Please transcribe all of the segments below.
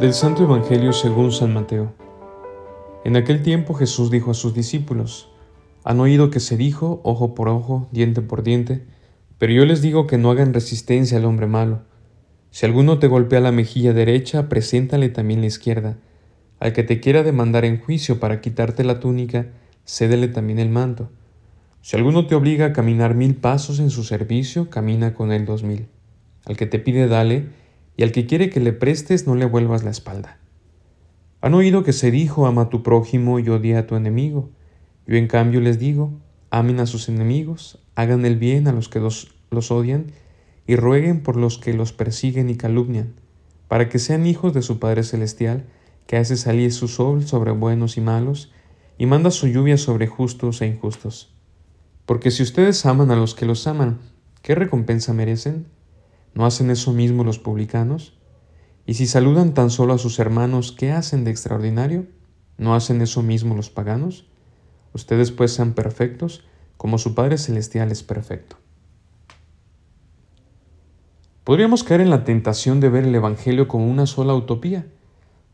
Del Santo Evangelio según San Mateo. En aquel tiempo Jesús dijo a sus discípulos, Han oído que se dijo, ojo por ojo, diente por diente, pero yo les digo que no hagan resistencia al hombre malo. Si alguno te golpea la mejilla derecha, preséntale también la izquierda. Al que te quiera demandar en juicio para quitarte la túnica, cédele también el manto. Si alguno te obliga a caminar mil pasos en su servicio, camina con él dos mil. Al que te pide, dale, y al que quiere que le prestes no le vuelvas la espalda. Han oído que se dijo, ama tu prójimo y odia a tu enemigo. Yo en cambio les digo, amen a sus enemigos, hagan el bien a los que los odian y rueguen por los que los persiguen y calumnian, para que sean hijos de su Padre Celestial, que hace salir su sol sobre buenos y malos, y manda su lluvia sobre justos e injustos. Porque si ustedes aman a los que los aman, ¿qué recompensa merecen? ¿No hacen eso mismo los publicanos? Y si saludan tan solo a sus hermanos, ¿qué hacen de extraordinario? ¿No hacen eso mismo los paganos? Ustedes pues sean perfectos, como su Padre Celestial es perfecto. Podríamos caer en la tentación de ver el Evangelio como una sola utopía,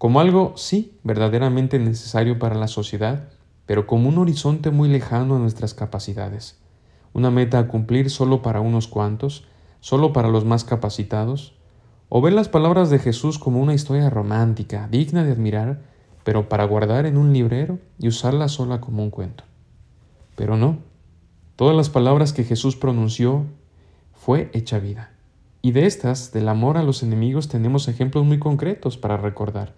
como algo, sí, verdaderamente necesario para la sociedad, pero como un horizonte muy lejano a nuestras capacidades, una meta a cumplir solo para unos cuantos, solo para los más capacitados? ¿O ver las palabras de Jesús como una historia romántica, digna de admirar, pero para guardar en un librero y usarla sola como un cuento? Pero no, todas las palabras que Jesús pronunció fue hecha vida. Y de estas, del amor a los enemigos, tenemos ejemplos muy concretos para recordar,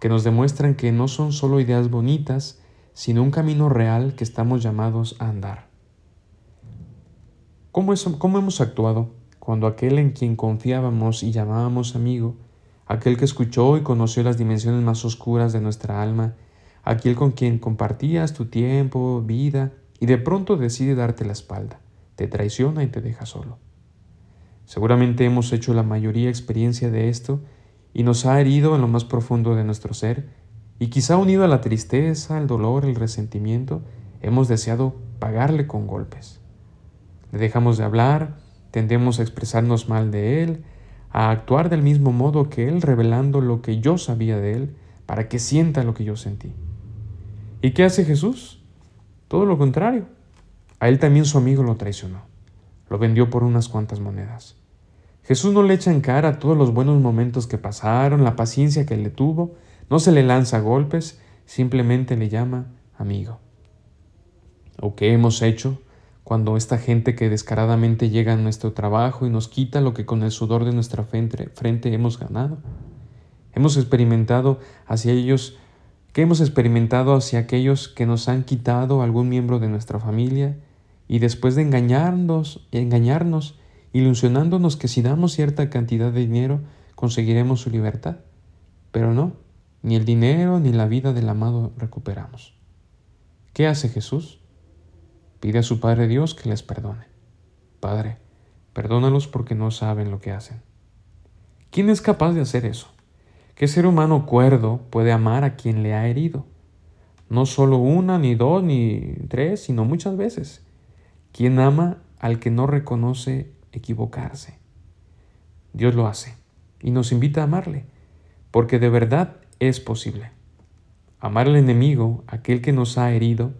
que nos demuestran que no son solo ideas bonitas, sino un camino real que estamos llamados a andar. ¿Cómo, cómo hemos actuado? cuando aquel en quien confiábamos y llamábamos amigo, aquel que escuchó y conoció las dimensiones más oscuras de nuestra alma, aquel con quien compartías tu tiempo, vida, y de pronto decide darte la espalda, te traiciona y te deja solo. Seguramente hemos hecho la mayoría experiencia de esto y nos ha herido en lo más profundo de nuestro ser, y quizá unido a la tristeza, el dolor, el resentimiento, hemos deseado pagarle con golpes. Le dejamos de hablar, Tendemos a expresarnos mal de Él, a actuar del mismo modo que Él, revelando lo que yo sabía de Él, para que sienta lo que yo sentí. ¿Y qué hace Jesús? Todo lo contrario. A Él también su amigo lo traicionó. Lo vendió por unas cuantas monedas. Jesús no le echa en cara todos los buenos momentos que pasaron, la paciencia que le tuvo, no se le lanza golpes, simplemente le llama amigo. ¿O qué hemos hecho cuando esta gente que descaradamente llega a nuestro trabajo y nos quita lo que con el sudor de nuestra frente, hemos ganado. Hemos experimentado hacia ellos, que hemos experimentado hacia aquellos que nos han quitado algún miembro de nuestra familia y después de engañarnos, engañarnos, ilusionándonos que si damos cierta cantidad de dinero conseguiremos su libertad. Pero no, ni el dinero ni la vida del amado recuperamos. ¿Qué hace Jesús? Pide a su Padre Dios que les perdone. Padre, perdónalos porque no saben lo que hacen. ¿Quién es capaz de hacer eso? ¿Qué ser humano cuerdo puede amar a quien le ha herido? No solo una, ni dos, ni tres, sino muchas veces. ¿Quién ama al que no reconoce equivocarse? Dios lo hace y nos invita a amarle, porque de verdad es posible. Amar al enemigo, aquel que nos ha herido,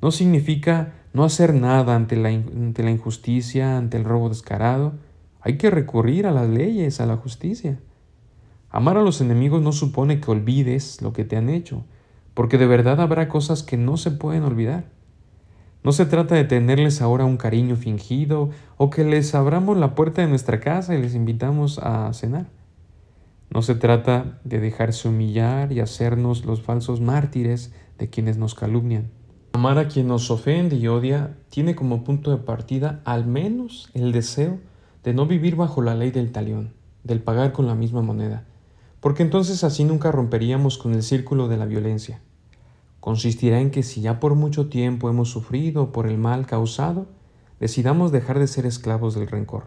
no significa no hacer nada ante la, injusticia, ante el robo descarado. Hay que recurrir a las leyes, a la justicia. Amar a los enemigos no supone que olvides lo que te han hecho, porque de verdad habrá cosas que no se pueden olvidar. No se trata de tenerles ahora un cariño fingido o que les abramos la puerta de nuestra casa y les invitamos a cenar. No se trata de dejarse humillar y hacernos los falsos mártires de quienes nos calumnian. Amar a quien nos ofende y odia tiene como punto de partida al menos el deseo de no vivir bajo la ley del talión, del pagar con la misma moneda, porque entonces así nunca romperíamos con el círculo de la violencia. Consistirá en que si ya por mucho tiempo hemos sufrido por el mal causado, decidamos dejar de ser esclavos del rencor,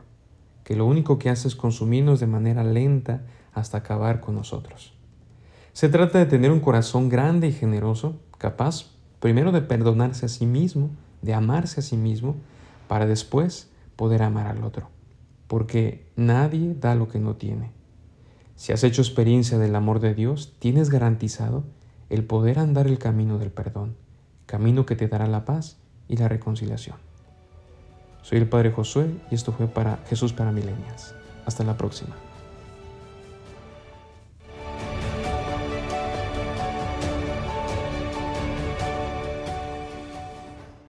que lo único que hace es consumirnos de manera lenta hasta acabar con nosotros. Se trata de tener un corazón grande y generoso, capaz primero de perdonarse a sí mismo de amarse a sí mismo para después poder amar al otro. Porque nadie da lo que no tiene. Si has hecho experiencia del amor de Dios, tienes garantizado el poder andar el camino del perdón, camino que te dará la paz y la reconciliación. Soy el Padre Josué y esto fue para Jesús para Milenias. Hasta la próxima.